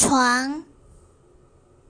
床。